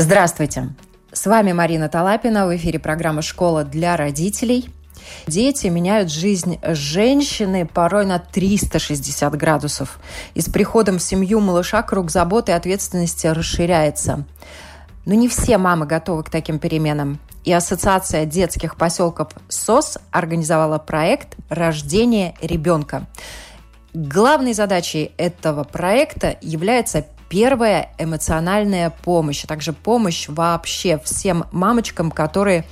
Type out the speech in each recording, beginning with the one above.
Здравствуйте! С вами Марина Талапина. В эфире программа «Школа для родителей». Дети меняют жизнь женщины порой на 360 градусов. И с приходом в семью малыша круг заботы и ответственности расширяется. Но не все мамы готовы к таким переменам. И Ассоциация детских поселков СОС организовала проект «Рождение ребенка». Главной задачей этого проекта является Первая – эмоциональная помощь, а также помощь вообще всем мамочкам, которые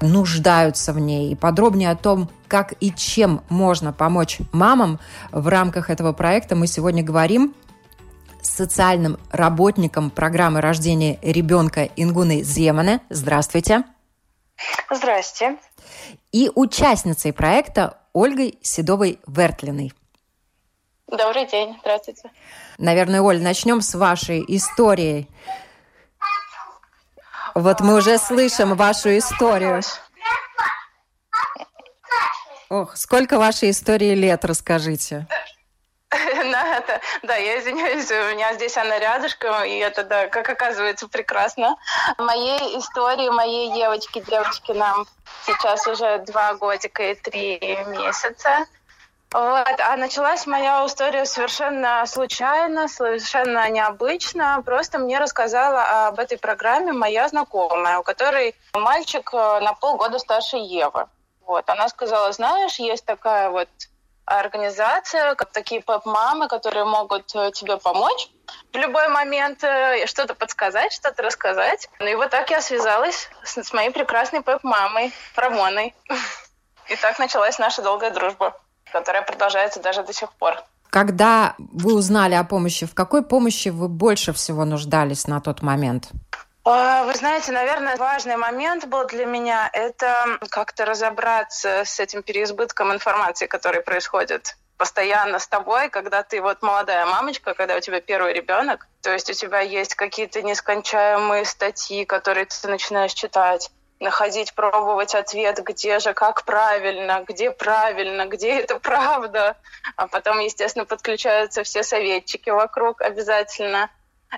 нуждаются в ней. И подробнее о том, как и чем можно помочь мамам в рамках этого проекта мы сегодня говорим с социальным работником программы рождения ребенка Ингуной Земане. Здравствуйте. Здрасте. И участницей проекта Ольгой Седовой-Вертлиной. Добрый день, здравствуйте. Наверное, Оль, начнем с вашей истории. Вот мы уже слышим вашу историю. Ох, сколько вашей истории лет, расскажите. Да, это, да, я извиняюсь, у меня здесь она рядышком, и это, да, как оказывается, прекрасно. Моей истории, моей девочки, девочки нам сейчас уже два годика и три месяца. Вот. А началась моя история совершенно случайно, совершенно необычно. Просто мне рассказала об этой программе моя знакомая, у которой мальчик э, на полгода старше Евы. Вот. Она сказала, знаешь, есть такая вот организация, как такие поп-мамы, которые могут э, тебе помочь в любой момент, э, что-то подсказать, что-то рассказать. Ну и вот так я связалась с, с моей прекрасной поп-мамой Рамоной. И так началась наша долгая дружба которая продолжается даже до сих пор. Когда вы узнали о помощи, в какой помощи вы больше всего нуждались на тот момент? А, вы знаете, наверное, важный момент был для меня – это как-то разобраться с этим переизбытком информации, который происходит постоянно с тобой, когда ты вот молодая мамочка, когда у тебя первый ребенок, то есть у тебя есть какие-то нескончаемые статьи, которые ты начинаешь читать, находить, пробовать ответ, где же, как правильно, где правильно, где это правда. А потом, естественно, подключаются все советчики вокруг обязательно.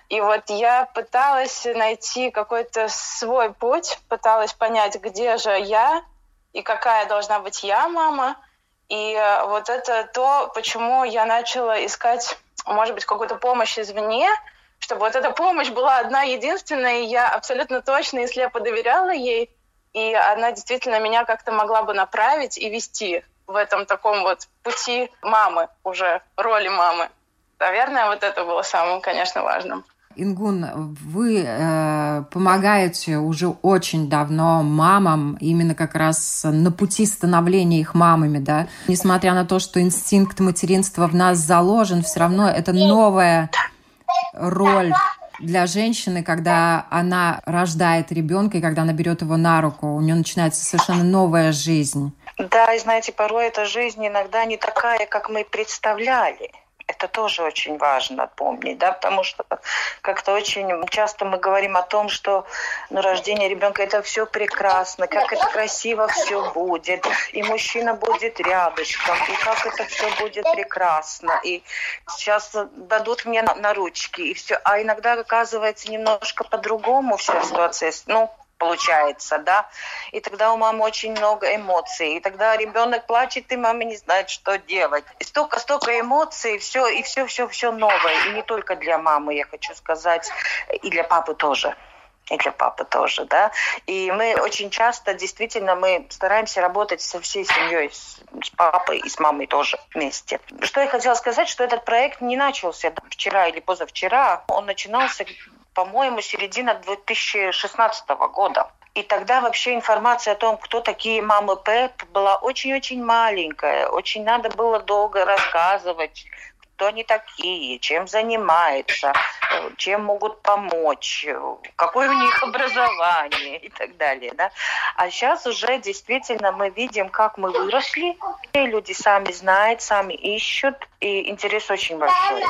И вот я пыталась найти какой-то свой путь, пыталась понять, где же я и какая должна быть я мама. И э, вот это то, почему я начала искать, может быть, какую-то помощь извне, чтобы вот эта помощь была одна единственная, и я абсолютно точно и слепо доверяла ей, и она действительно меня как-то могла бы направить и вести в этом таком вот пути мамы уже, роли мамы. Наверное, вот это было самым, конечно, важным. Ингун, вы э, помогаете уже очень давно мамам, именно как раз на пути становления их мамами, да? Несмотря на то, что инстинкт материнства в нас заложен, все равно это новая роль для женщины, когда она рождает ребенка и когда она берет его на руку, у нее начинается совершенно новая жизнь. Да, и знаете, порой эта жизнь иногда не такая, как мы представляли. Это тоже очень важно помнить, да, потому что как-то очень часто мы говорим о том, что ну, рождение ребенка это все прекрасно, как это красиво все будет, и мужчина будет рядышком, и как это все будет прекрасно, и сейчас дадут мне на, на ручки, и все. А иногда оказывается немножко по-другому вся ситуация. Ну, получается, да, и тогда у мамы очень много эмоций, и тогда ребенок плачет, и мама не знает, что делать. И столько, столько эмоций, все, и все, все, все новое, и не только для мамы, я хочу сказать, и для папы тоже и для папы тоже, да. И мы очень часто, действительно, мы стараемся работать со всей семьей, с, с папой и с мамой тоже вместе. Что я хотела сказать, что этот проект не начался вчера или позавчера, он начинался по-моему, середина 2016 года. И тогда вообще информация о том, кто такие мамы ПЭП, была очень-очень маленькая. Очень надо было долго рассказывать, кто они такие, чем занимаются, чем могут помочь, какое у них образование и так далее. Да? А сейчас уже действительно мы видим, как мы выросли. И люди сами знают, сами ищут, и интерес очень большой.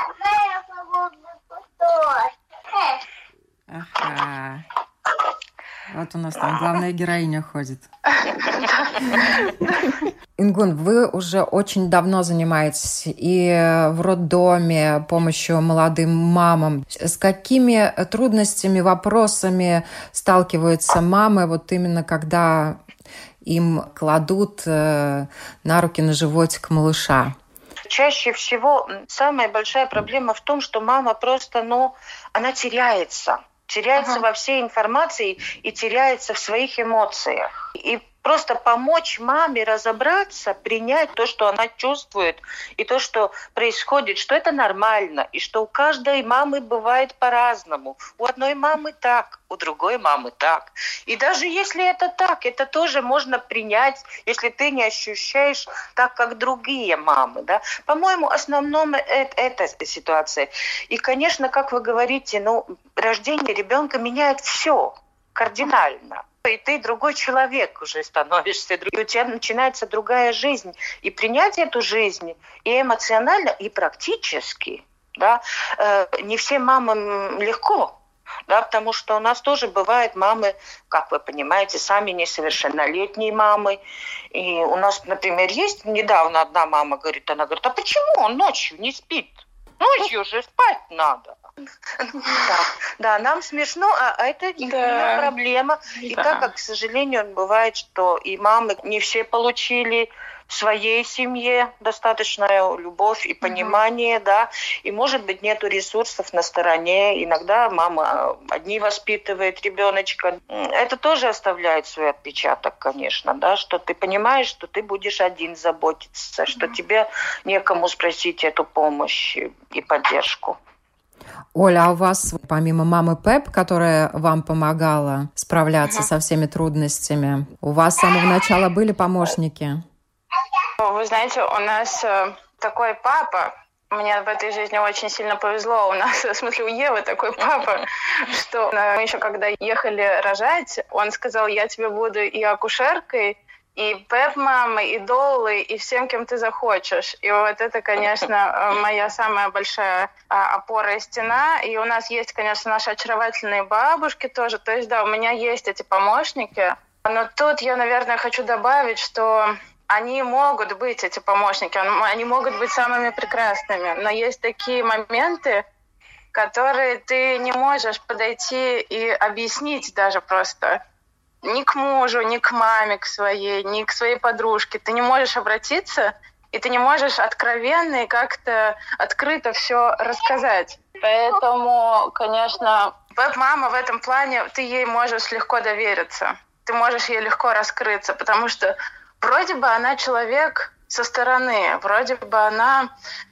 Ага. Вот у нас там главная героиня ходит. Ингун, вы уже очень давно занимаетесь и в роддоме помощью молодым мамам. С какими трудностями, вопросами сталкиваются мамы, вот именно когда им кладут э, на руки на животик малыша? чаще всего самая большая проблема в том, что мама просто, ну, она теряется теряется ага. во всей информации и теряется в своих эмоциях. И просто помочь маме разобраться, принять то, что она чувствует, и то, что происходит, что это нормально, и что у каждой мамы бывает по-разному. У одной мамы так, у другой мамы так. И даже если это так, это тоже можно принять, если ты не ощущаешь так, как другие мамы. Да? По-моему, основном это, эта ситуация. И, конечно, как вы говорите, ну, рождение ребенка меняет все кардинально и ты другой человек уже становишься, и у тебя начинается другая жизнь. И принять эту жизнь и эмоционально, и практически, да, э, не всем мамам легко, да, потому что у нас тоже бывают мамы, как вы понимаете, сами несовершеннолетние мамы. И у нас, например, есть недавно одна мама говорит, она говорит, а почему он ночью не спит? Ночью же спать надо. Да, да, нам смешно, а, это да. проблема. И да. так как, к сожалению, бывает, что и мамы не все получили в своей семье достаточная любовь и понимание, угу. да, и может быть нету ресурсов на стороне, иногда мама одни воспитывает ребеночка, это тоже оставляет свой отпечаток, конечно, да, что ты понимаешь, что ты будешь один заботиться, угу. что тебе некому спросить эту помощь и поддержку. Оля, а у вас помимо мамы Пеп, которая вам помогала справляться со всеми трудностями, у вас с самого начала были помощники? Вы знаете, у нас э, такой папа, мне в этой жизни очень сильно повезло. У нас, в смысле, у Евы такой папа, что мы еще когда ехали рожать, он сказал, я тебе буду и акушеркой, и пеп-мамой, и долой, и всем, кем ты захочешь. И вот это, конечно, э, моя самая большая а, опора и стена. И у нас есть, конечно, наши очаровательные бабушки тоже. То есть, да, у меня есть эти помощники. Но тут я, наверное, хочу добавить, что они могут быть, эти помощники, они могут быть самыми прекрасными. Но есть такие моменты, которые ты не можешь подойти и объяснить даже просто ни к мужу, ни к маме к своей, ни к своей подружке. Ты не можешь обратиться, и ты не можешь откровенно и как-то открыто все рассказать. Поэтому, конечно, веб-мама в этом плане, ты ей можешь легко довериться. Ты можешь ей легко раскрыться, потому что вроде бы она человек со стороны, вроде бы она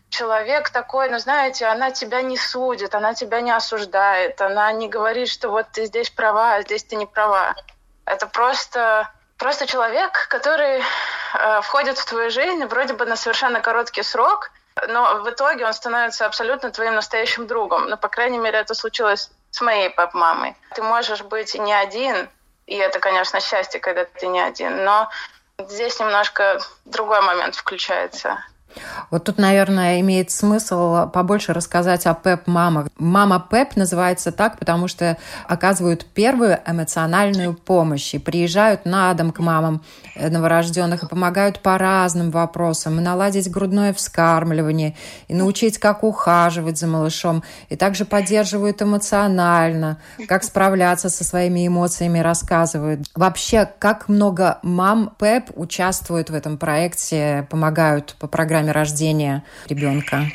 человек такой, ну, знаете, она тебя не судит, она тебя не осуждает, она не говорит, что вот ты здесь права, а здесь ты не права. Это просто, просто человек, который э, входит в твою жизнь вроде бы на совершенно короткий срок, но в итоге он становится абсолютно твоим настоящим другом. Ну, по крайней мере, это случилось с моей пап-мамой. Ты можешь быть не один, и это, конечно, счастье, когда ты не один, но здесь немножко другой момент включается. Вот тут, наверное, имеет смысл побольше рассказать о ПЭП-мамах. Мама ПЭП называется так, потому что оказывают первую эмоциональную помощь и приезжают на дом к мамам новорожденных и помогают по разным вопросам, наладить грудное вскармливание, и научить, как ухаживать за малышом, и также поддерживают эмоционально, как справляться со своими эмоциями, рассказывают. Вообще, как много мам ПЭП участвуют в этом проекте, помогают по программе годами рождения ребенка?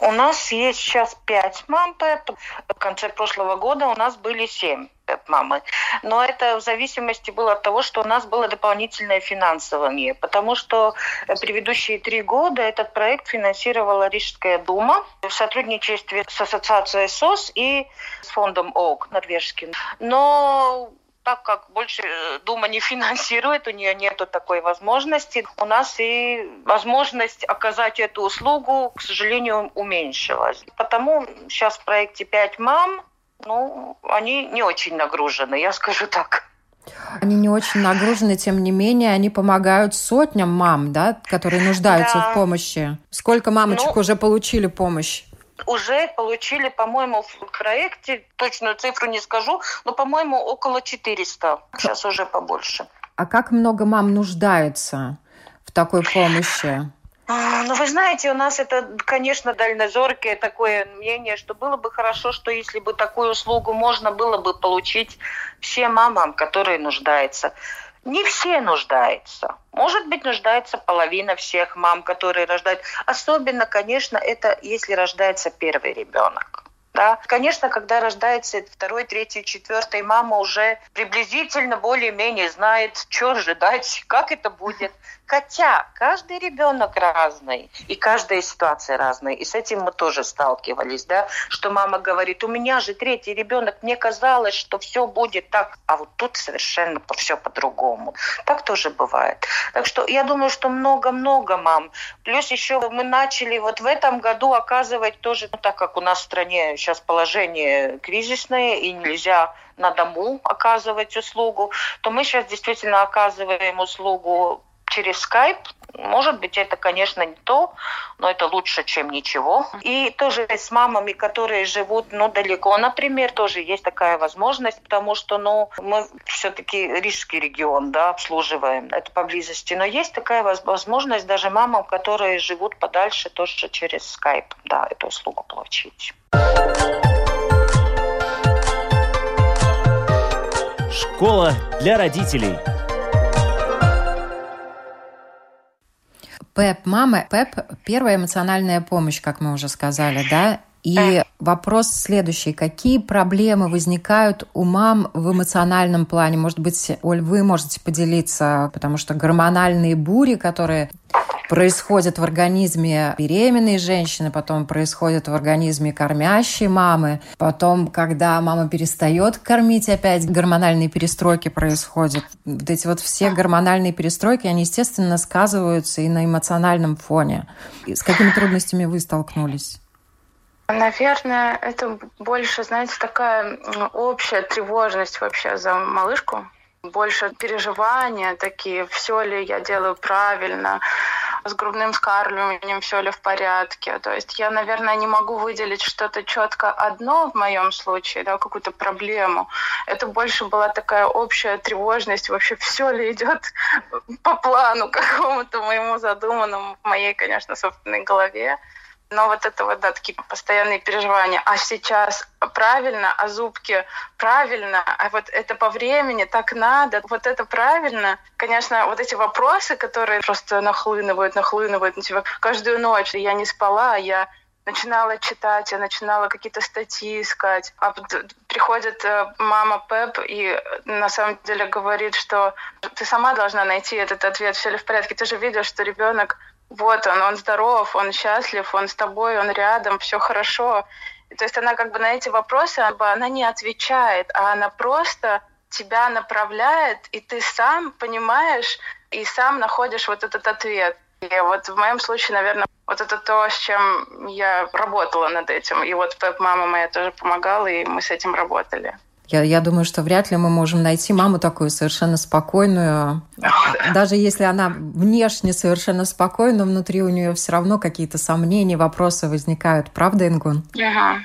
У нас есть сейчас пять мам ПЭП. В конце прошлого года у нас были семь ПЭП-мамы. Но это в зависимости было от того, что у нас было дополнительное финансование. Потому что предыдущие три года этот проект финансировала Рижская дума в сотрудничестве с ассоциацией СОС и с фондом ОГ норвежским. Но так как больше э, Дума не финансирует, у нее нет такой возможности, у нас и возможность оказать эту услугу, к сожалению, уменьшилась. Потому сейчас в проекте «Пять мам» ну, они не очень нагружены, я скажу так. Они не очень нагружены, тем не менее, они помогают сотням мам, да, которые нуждаются да. в помощи. Сколько мамочек ну, уже получили помощь? Уже получили, по-моему, в проекте, точную цифру не скажу, но, по-моему, около 400. Сейчас уже побольше. А как много мам нуждаются в такой помощи? А, ну, вы знаете, у нас это, конечно, дальнозоркое такое мнение, что было бы хорошо, что если бы такую услугу можно было бы получить всем мамам, которые нуждаются. Не все нуждаются. Может быть, нуждается половина всех мам, которые рождают. Особенно, конечно, это если рождается первый ребенок. Да? Конечно, когда рождается второй, третий, четвертый, мама уже приблизительно более-менее знает, что ожидать, как это будет. Хотя каждый ребенок разный, и каждая ситуация разная. И с этим мы тоже сталкивались, да, что мама говорит, у меня же третий ребенок, мне казалось, что все будет так, а вот тут совершенно все по-другому. Так тоже бывает. Так что я думаю, что много-много мам. Плюс еще мы начали вот в этом году оказывать тоже, ну, так как у нас в стране сейчас положение кризисное и нельзя на дому оказывать услугу, то мы сейчас действительно оказываем услугу через скайп. Может быть, это, конечно, не то, но это лучше, чем ничего. И тоже с мамами, которые живут ну, далеко, например, тоже есть такая возможность, потому что ну, мы все-таки рижский регион да, обслуживаем, это поблизости. Но есть такая возможность даже мамам, которые живут подальше, тоже через скайп да, эту услугу получить. Школа для родителей. ПЭП мамы, ПЭП – первая эмоциональная помощь, как мы уже сказали, да? И вопрос следующий. Какие проблемы возникают у мам в эмоциональном плане? Может быть, Оль, вы можете поделиться, потому что гормональные бури, которые происходят в организме беременной женщины, потом происходят в организме кормящей мамы, потом, когда мама перестает кормить, опять гормональные перестройки происходят. Вот эти вот все гормональные перестройки, они, естественно, сказываются и на эмоциональном фоне. С какими трудностями вы столкнулись? Наверное, это больше, знаете, такая общая тревожность вообще за малышку, больше переживания такие, все ли я делаю правильно, с грудным скармливанием все ли в порядке. То есть я, наверное, не могу выделить что-то четко одно в моем случае, да, какую-то проблему. Это больше была такая общая тревожность, вообще все ли идет по плану какому-то моему задуманному в моей, конечно, собственной голове. Но вот это вот, да, такие постоянные переживания. А сейчас правильно, а зубки правильно, а вот это по времени так надо, вот это правильно. Конечно, вот эти вопросы, которые просто нахлынывают, нахлынывают на тебя каждую ночь. Я не спала, я начинала читать, я начинала какие-то статьи искать. А приходит э, мама Пеп и на самом деле говорит, что ты сама должна найти этот ответ, все ли в порядке. Ты же видишь, что ребенок вот он, он здоров, он счастлив, он с тобой, он рядом, все хорошо. И, то есть она как бы на эти вопросы, она не отвечает, а она просто тебя направляет, и ты сам понимаешь и сам находишь вот этот ответ. И вот в моем случае, наверное, вот это то, с чем я работала над этим. И вот мама моя тоже помогала, и мы с этим работали. Я, я думаю, что вряд ли мы можем найти маму такую совершенно спокойную. Даже если она внешне совершенно спокойна, внутри у нее все равно какие-то сомнения, вопросы возникают. Правда, Ингун? Ага.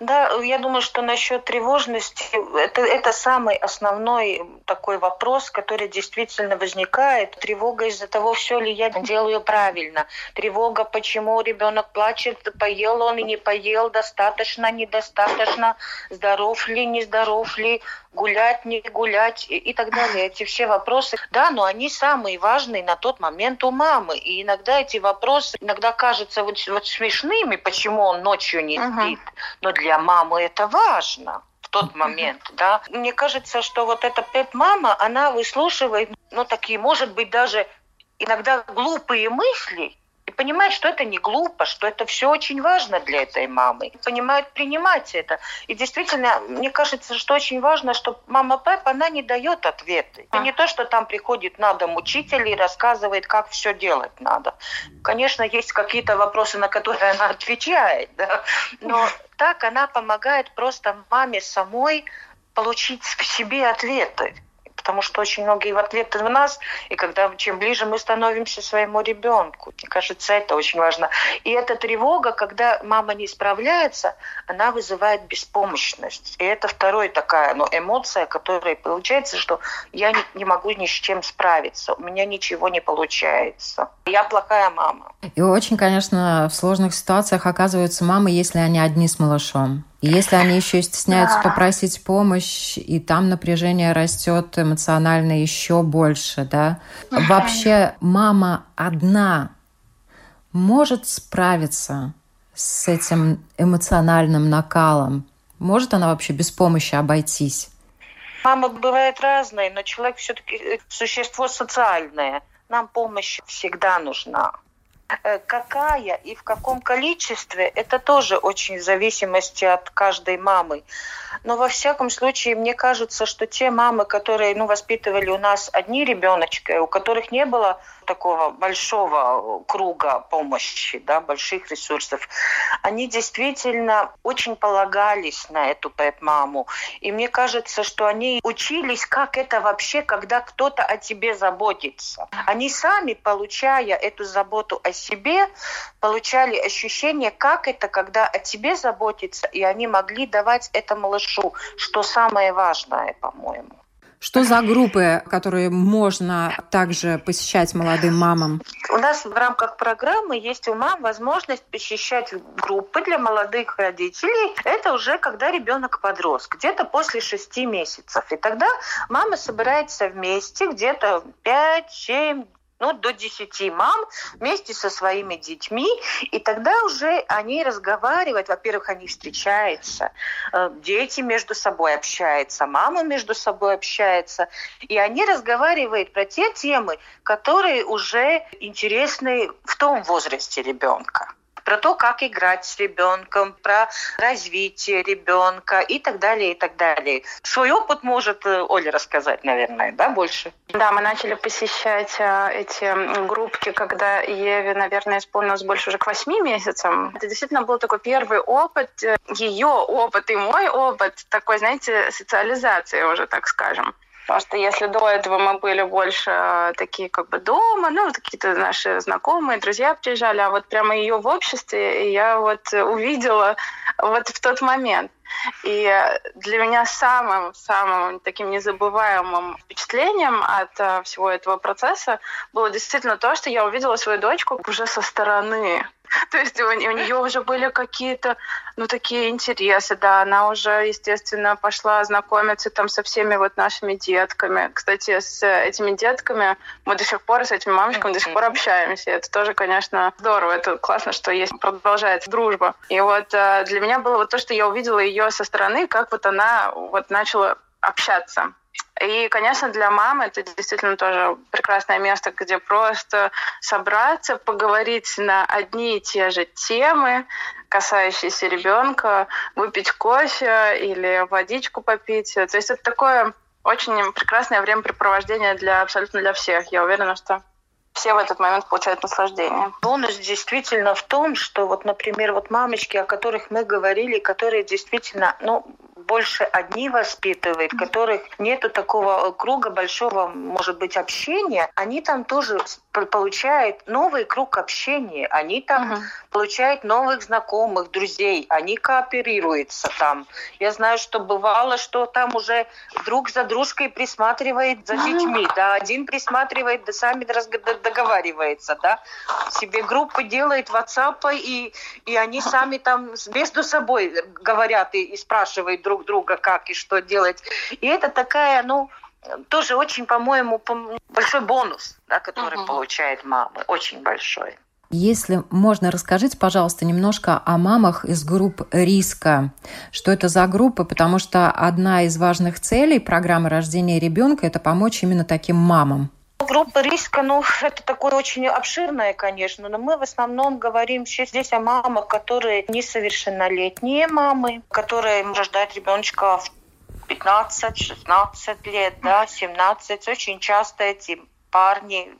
Да, я думаю, что насчет тревожности, это, это самый основной такой вопрос, который действительно возникает. Тревога из-за того, все ли я делаю правильно. Тревога, почему ребенок плачет, поел он и не поел, достаточно, недостаточно, здоров ли, нездоров ли, гулять, не гулять и, и так далее. Эти все вопросы, да, но они самые важные на тот момент у мамы. И иногда эти вопросы иногда кажутся вот, вот смешными, почему он ночью не спит. Uh-huh. Но для мамы это важно в тот момент, uh-huh. да. Мне кажется, что вот эта пеп-мама, она выслушивает, ну, такие, может быть, даже иногда глупые мысли, и И понимают, что это не глупо, что это все очень важно для этой мамы. Понимают принимать это. И действительно, мне кажется, что очень важно, что мама Пеп, она не дает ответы. Это не то, что там приходит на дом учитель и рассказывает, как все делать надо. Конечно, есть какие-то вопросы, на которые она отвечает, да? но так она помогает просто маме самой получить в себе ответы потому что очень многие ответы в нас, и когда чем ближе мы становимся своему ребенку, мне кажется, это очень важно. И эта тревога, когда мама не справляется, она вызывает беспомощность. И это вторая такая ну, эмоция, которая получается, что я не, не могу ни с чем справиться, у меня ничего не получается. Я плохая мама. И очень, конечно, в сложных ситуациях оказываются мамы, если они одни с малышом. И если они еще стесняются да. попросить помощь, и там напряжение растет эмоционально еще больше, да. Вообще мама одна может справиться с этим эмоциональным накалом? Может она вообще без помощи обойтись? Мама бывает разной, но человек все-таки существо социальное. Нам помощь всегда нужна. Э, какая и в каком количестве, это тоже очень в зависимости от каждой мамы. Но во всяком случае, мне кажется, что те мамы, которые ну, воспитывали у нас одни ребеночки, у которых не было такого большого круга помощи, да, больших ресурсов, они действительно очень полагались на эту пэп-маму. И мне кажется, что они учились, как это вообще, когда кто-то о тебе заботится. Они сами, получая эту заботу о себе, получали ощущение, как это, когда о тебе заботится, и они могли давать это малышу, что самое важное, по-моему. Что за группы, которые можно также посещать молодым мамам? У нас в рамках программы есть у мам возможность посещать группы для молодых родителей. Это уже когда ребенок подрос, где-то после шести месяцев. И тогда мама собирается вместе, где-то 5-7 ну, до 10 мам вместе со своими детьми, и тогда уже они разговаривают, во-первых, они встречаются, э, дети между собой общаются, мама между собой общается, и они разговаривают про те темы, которые уже интересны в том возрасте ребенка про то, как играть с ребенком, про развитие ребенка и так далее, и так далее. Свой опыт может э, Оля рассказать, наверное, да, больше? Да, мы начали посещать э, эти группки, когда Еве, наверное, исполнилось больше уже к восьми месяцам. Это действительно был такой первый опыт, э, ее опыт и мой опыт, такой, знаете, социализации уже, так скажем. Потому что если до этого мы были больше э, такие как бы дома, ну, какие-то наши знакомые, друзья приезжали, а вот прямо ее в обществе я вот увидела вот в тот момент. И для меня самым-самым таким незабываемым впечатлением от uh, всего этого процесса было действительно то, что я увидела свою дочку уже со стороны. То есть у, у нее уже были какие-то, ну, такие интересы, да, она уже, естественно, пошла знакомиться там со всеми вот нашими детками. Кстати, с этими детками мы до сих пор, с этими мамочками до сих пор общаемся. Это тоже, конечно, здорово. Это классно, что есть, продолжается дружба. И вот э, для меня было вот то, что я увидела ее со стороны, как вот она вот начала общаться. И, конечно, для мамы это действительно тоже прекрасное место, где просто собраться, поговорить на одни и те же темы, касающиеся ребенка, выпить кофе или водичку попить. То есть это такое очень прекрасное времяпрепровождение для абсолютно для всех. Я уверена, что все в этот момент получают наслаждение. Бонус действительно в том, что вот, например, вот мамочки, о которых мы говорили, которые действительно, ну, больше одни воспитывает, которых нету такого круга большого, может быть, общения, они там тоже получают новый круг общения, они там uh-huh. получают новых знакомых, друзей, они кооперируются там. Я знаю, что бывало, что там уже друг за дружкой присматривает за детьми, да, один присматривает, да сами договаривается, да, себе группы делает WhatsApp, и, и они сами там между собой говорят и, и спрашивают друг друга, как и что делать. И это такая, ну, тоже очень, по-моему, большой бонус, да, который угу. получает мама, очень большой. Если можно, расскажите, пожалуйста, немножко о мамах из групп риска. Что это за группы? Потому что одна из важных целей программы рождения ребенка – это помочь именно таким мамам. В группа риска, ну, это такое очень обширное, конечно, но мы в основном говорим здесь о мамах, которые несовершеннолетние мамы, которые рождают ребеночка в 15-16 лет, да, 17. Очень часто эти парни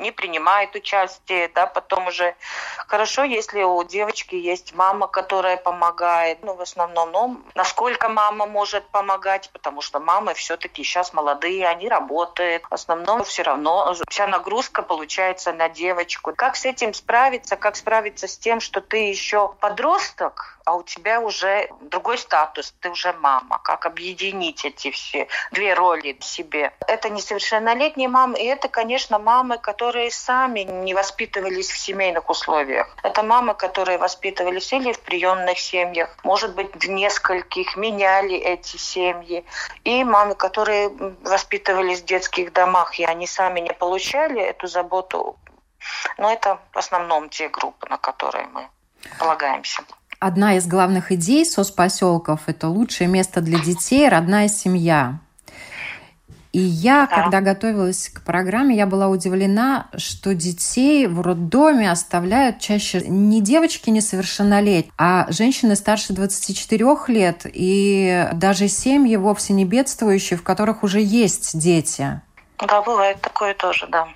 не принимает участие, да, потом уже хорошо, если у девочки есть мама, которая помогает, ну, в основном, ну, насколько мама может помогать, потому что мамы все-таки сейчас молодые, они работают, в основном все равно вся нагрузка получается на девочку. Как с этим справиться, как справиться с тем, что ты еще подросток, а у тебя уже другой статус, ты уже мама. Как объединить эти все две роли в себе? Это несовершеннолетние мамы, и это, конечно, мамы, которые сами не воспитывались в семейных условиях. Это мамы, которые воспитывались или в приемных семьях, может быть, в нескольких, меняли эти семьи. И мамы, которые воспитывались в детских домах, и они сами не получали эту заботу. Но это в основном те группы, на которые мы полагаемся. Одна из главных идей соцпоселков – это лучшее место для детей, родная семья. И я, да. когда готовилась к программе, я была удивлена, что детей в роддоме оставляют чаще не девочки несовершеннолетние, а женщины старше 24 лет и даже семьи вовсе не бедствующие, в которых уже есть дети. Да, бывает такое тоже, да.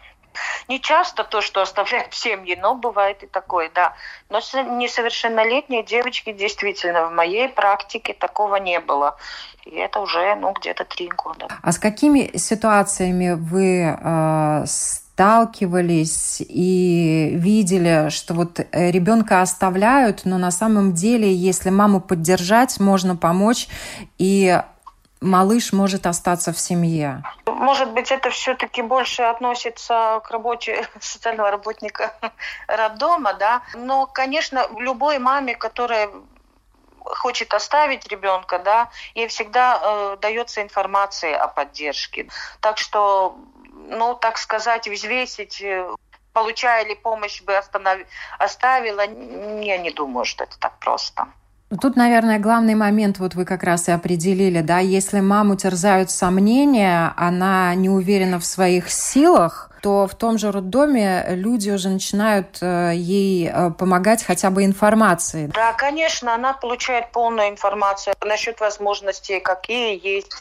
Не часто то, что оставляют в семье, но бывает и такое, да. Но несовершеннолетние девочки действительно в моей практике такого не было. И это уже, ну, где-то три года. А с какими ситуациями вы э, сталкивались и видели, что вот э, ребенка оставляют, но на самом деле, если маму поддержать, можно помочь и малыш может остаться в семье? Может быть, это все-таки больше относится к работе социального работника роддома, да. Но, конечно, любой маме, которая хочет оставить ребенка, да, ей всегда э, дается информация о поддержке. Так что, ну, так сказать, взвесить э, получая ли помощь бы останов... оставила, я не думаю, что это так просто. Тут, наверное, главный момент, вот вы как раз и определили, да, если маму терзают сомнения, она не уверена в своих силах, то в том же роддоме люди уже начинают э, ей э, помогать хотя бы информацией. Да, конечно, она получает полную информацию насчет возможностей, какие есть,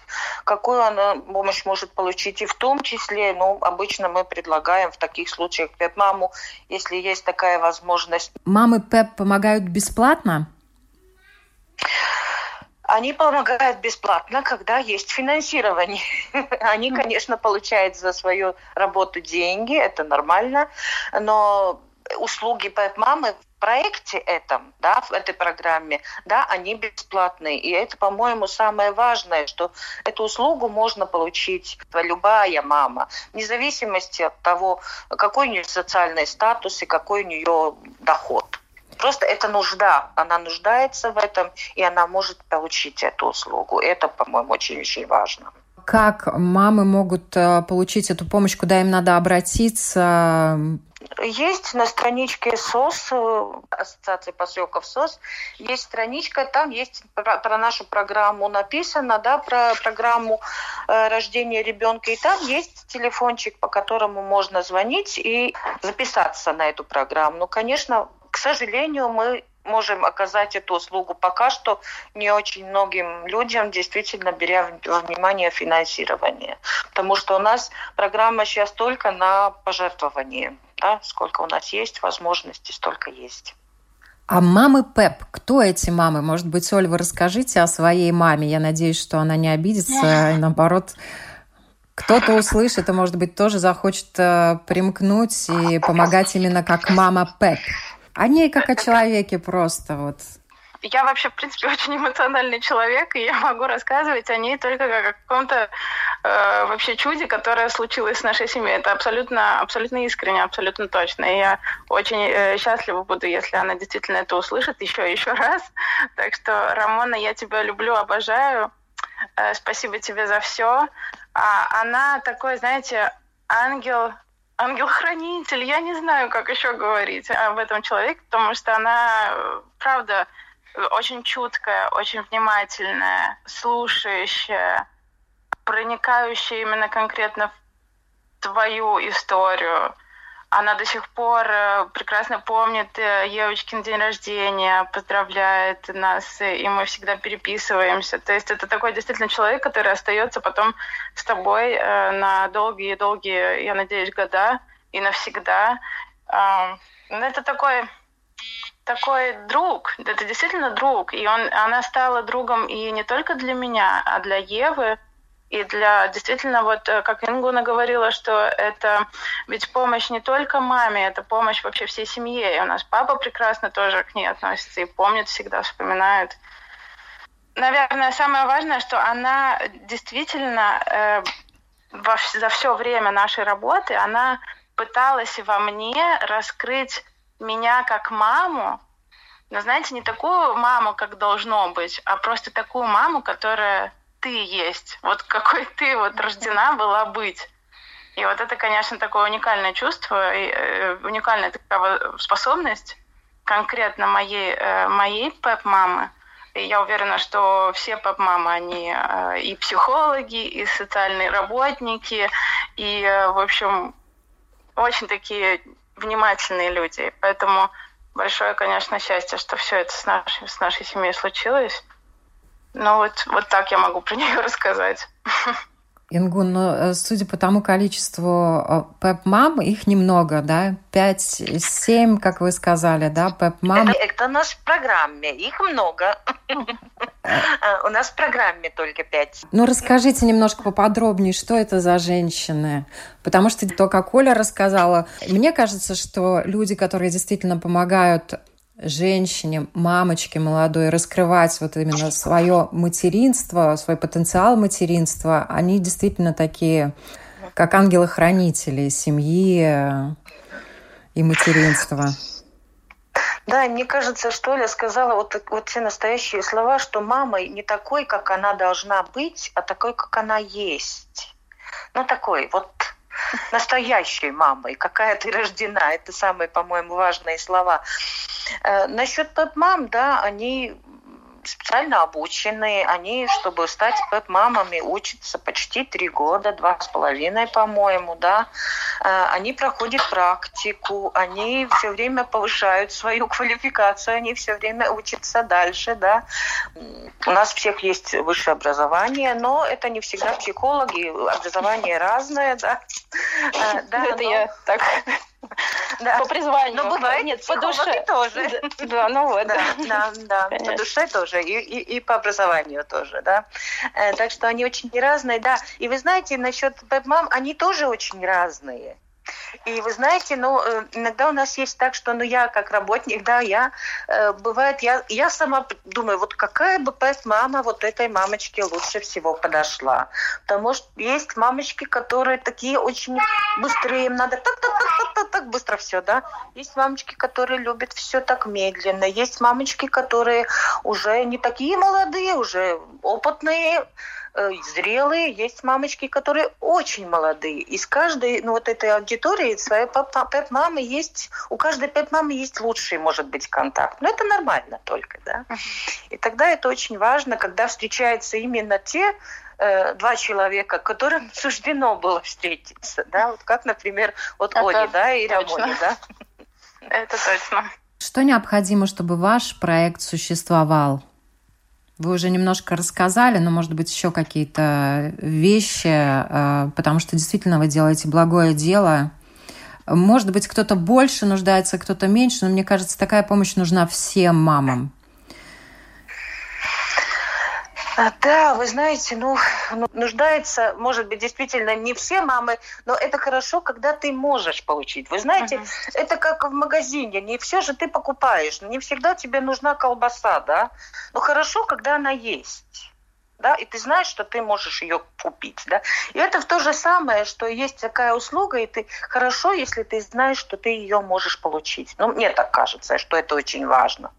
какую она помощь может получить. И в том числе, ну, обычно мы предлагаем в таких случаях ПЭП-маму, если есть такая возможность. Мамы ПЭП помогают бесплатно? Они помогают бесплатно, когда есть финансирование. Они, конечно, получают за свою работу деньги, это нормально, но услуги мамы в проекте этом, да, в этой программе, да, они бесплатные. И это, по-моему, самое важное, что эту услугу можно получить любая мама, вне зависимости от того, какой у нее социальный статус и какой у нее доход. Просто это нужда. Она нуждается в этом, и она может получить эту услугу. Это, по-моему, очень-очень важно. Как мамы могут э, получить эту помощь, куда им надо обратиться? Есть на страничке СОС, э, Ассоциации поселков СОС, есть страничка, там есть про, про нашу программу написано, да, про программу э, рождения ребенка, и там есть телефончик, по которому можно звонить и записаться на эту программу. Ну, конечно, к сожалению, мы можем оказать эту услугу пока что не очень многим людям, действительно беря во внимание финансирование. Потому что у нас программа сейчас только на пожертвование. Да? Сколько у нас есть возможностей, столько есть. А мамы ПЭП, кто эти мамы? Может быть, Оль, вы расскажите о своей маме. Я надеюсь, что она не обидится, и наоборот, кто-то услышит и, может быть, тоже захочет э, примкнуть и помогать именно как мама ПЭП. О ней как о человеке просто вот. Я вообще, в принципе, очень эмоциональный человек, и я могу рассказывать о ней только как о каком-то э, вообще чуде, которое случилось с нашей семьей. Это абсолютно, абсолютно искренне, абсолютно точно. И я очень э, счастлива буду, если она действительно это услышит еще и еще раз. Так что, Рамона, я тебя люблю, обожаю. Э, спасибо тебе за все. А она такой, знаете, ангел ангел-хранитель, я не знаю, как еще говорить об этом человеке, потому что она, правда, очень чуткая, очень внимательная, слушающая, проникающая именно конкретно твою историю. Она до сих пор э, прекрасно помнит э, Евочкин день рождения, поздравляет нас, и мы всегда переписываемся. То есть это такой действительно человек, который остается потом с тобой э, на долгие-долгие, я надеюсь, года и навсегда. Ну, это такой такой друг, это действительно друг, и он, она стала другом и не только для меня, а для Евы, и для действительно, вот э, как Ингуна говорила, что это ведь помощь не только маме, это помощь вообще всей семье. И у нас папа прекрасно тоже к ней относится и помнит всегда, вспоминает. Наверное, самое важное, что она действительно э, во, за все время нашей работы она пыталась во мне раскрыть меня как маму, но знаете, не такую маму, как должно быть, а просто такую маму, которая ты есть, вот какой ты вот рождена была быть. И вот это, конечно, такое уникальное чувство, и, э, уникальная такая способность конкретно моей, э, моей пеп-мамы. И я уверена, что все пеп-мамы, они э, и психологи, и социальные работники, и, э, в общем, очень такие внимательные люди. Поэтому большое, конечно, счастье, что все это с нашей, с нашей семьей случилось. Ну вот, вот так я могу про нее рассказать. Ингун, но э, судя по тому количеству э, пеп-мам, их немного, да? Пять, семь, как вы сказали, да, пеп-мам? Это, это у нас в программе, их много. У нас в программе только пять. Ну, расскажите немножко поподробнее, что это за женщины? Потому что то, как Оля рассказала, мне кажется, что люди, которые действительно помогают женщине, мамочке молодой раскрывать вот именно свое материнство, свой потенциал материнства, они действительно такие, как ангелы-хранители семьи и материнства. Да, мне кажется, что Оля сказала вот, вот те настоящие слова, что мама не такой, как она должна быть, а такой, как она есть. Ну, такой вот настоящей мамой, какая ты рождена. Это самые, по-моему, важные слова. Э, насчет пеп-мам, да, они специально обученные. Они, чтобы стать пеп-мамами, учатся почти три года, два с половиной, по-моему, да. Э, они проходят практику, они все время повышают свою квалификацию, они все время учатся дальше, да. У нас всех есть высшее образование, но это не всегда психологи, образование разное, да. Э, да это я так да. По призванию. Но бывает, нет, по душе тоже. Да, ну вот. Да, да, да. по душе тоже и, и, и по образованию тоже, да. Э, так что они очень разные, да. И вы знаете, насчет мам, они тоже очень разные. И вы знаете, ну, э, иногда у нас есть так, что, ну, я как работник, да, я, э, бывает, я, я сама думаю, вот какая бы мама вот этой мамочке лучше всего подошла. Потому что есть мамочки, которые такие очень быстрые, им надо так-так-так-так так быстро все, да. Есть мамочки, которые любят все так медленно. Есть мамочки, которые уже не такие молодые, уже опытные, зрелые, есть мамочки, которые очень молодые. Из каждой, ну вот этой аудитории своей пеп-мамы есть, у каждой пеп-мамы есть лучший, может быть, контакт. Но это нормально только, да. И тогда это очень важно, когда встречаются именно те э, два человека, которым суждено было встретиться, да, вот как, например, вот это Оли, да, и Рамони, да. Это точно. Что необходимо, чтобы ваш проект существовал? Вы уже немножко рассказали, но, может быть, еще какие-то вещи, э, потому что действительно вы делаете благое дело. Может быть, кто-то больше нуждается, кто-то меньше, но мне кажется, такая помощь нужна всем мамам. А, да, вы знаете, ну, ну, нуждается, может быть, действительно не все мамы, но это хорошо, когда ты можешь получить. Вы знаете, uh-huh. это как в магазине, не все же ты покупаешь, не всегда тебе нужна колбаса, да, но хорошо, когда она есть да, и ты знаешь, что ты можешь ее купить, да. И это то же самое, что есть такая услуга, и ты хорошо, если ты знаешь, что ты ее можешь получить. Ну, мне так кажется, что это очень важно.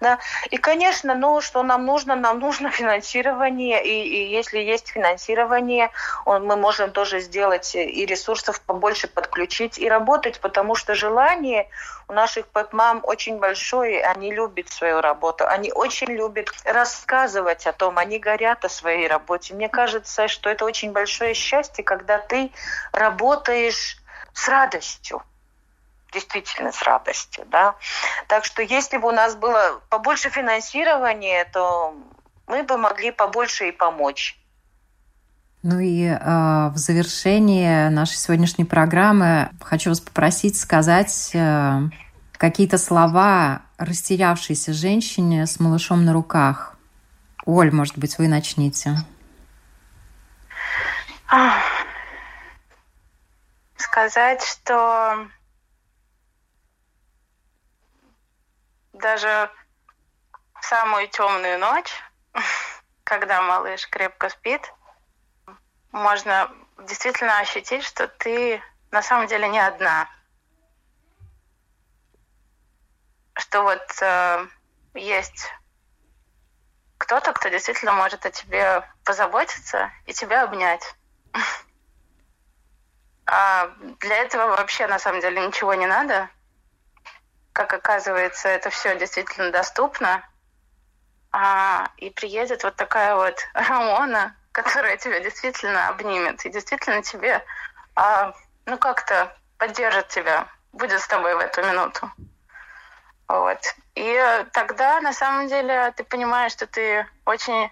Да. И, конечно, ну, что нам нужно, нам нужно финансирование, и, и если есть финансирование, он, мы можем тоже сделать и ресурсов побольше подключить и работать, потому что желание у наших мам очень большое, они любят свою работу, они очень любят рассказывать о том, они горят говорят о своей работе. Мне кажется, что это очень большое счастье, когда ты работаешь с радостью действительно с радостью, да. Так что если бы у нас было побольше финансирования, то мы бы могли побольше и помочь. Ну и э, в завершении нашей сегодняшней программы хочу вас попросить сказать э, какие-то слова растерявшейся женщине с малышом на руках. Оль, может быть, вы начните. Сказать, что даже в самую темную ночь, когда малыш крепко спит, можно действительно ощутить, что ты на самом деле не одна. Что вот э, есть кто-то, кто действительно может о тебе позаботиться и тебя обнять. А для этого вообще на самом деле ничего не надо. Как оказывается, это все действительно доступно. А, и приедет вот такая вот Рамона, которая тебя действительно обнимет и действительно тебе, а, ну как-то поддержит тебя, будет с тобой в эту минуту. Вот. И тогда, на самом деле, ты понимаешь, что ты очень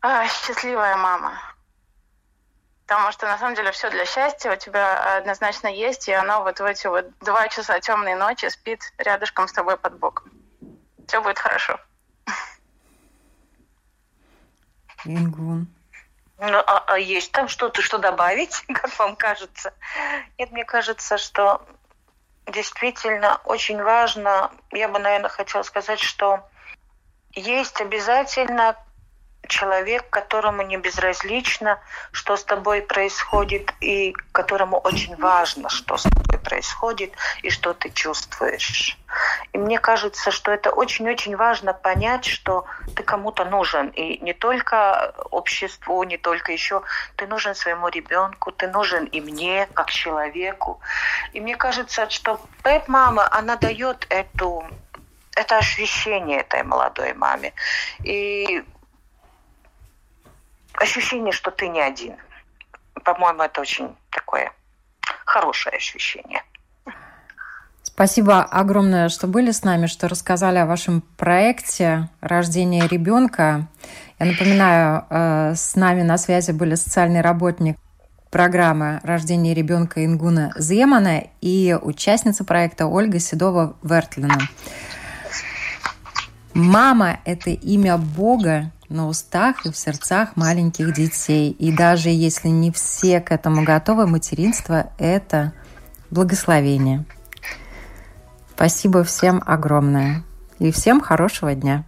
а, счастливая мама. Потому что, на самом деле, все для счастья у тебя однозначно есть, и оно вот в эти вот два часа темной ночи спит рядышком с тобой под боком. Все будет хорошо. Ингун. Ну, а, а есть там что-то, что добавить, как вам кажется? Нет, мне кажется, что действительно очень важно, я бы, наверное, хотела сказать, что есть обязательно человек, которому не безразлично, что с тобой происходит, и которому очень важно, что с тобой происходит, и что ты чувствуешь. И мне кажется, что это очень-очень важно понять, что ты кому-то нужен. И не только обществу, не только еще. Ты нужен своему ребенку, ты нужен и мне, как человеку. И мне кажется, что Пэп-мама, она дает эту это ощущение этой молодой маме. И ощущение, что ты не один. По-моему, это очень такое хорошее ощущение. Спасибо огромное, что были с нами, что рассказали о вашем проекте рождения ребенка. Я напоминаю, э, с нами на связи были социальный работник программы рождения ребенка Ингуна Земана и участница проекта Ольга Седова-Вертлина. Мама – это имя Бога, на устах и в сердцах маленьких детей. И даже если не все к этому готовы, материнство – это благословение. Спасибо всем огромное. И всем хорошего дня.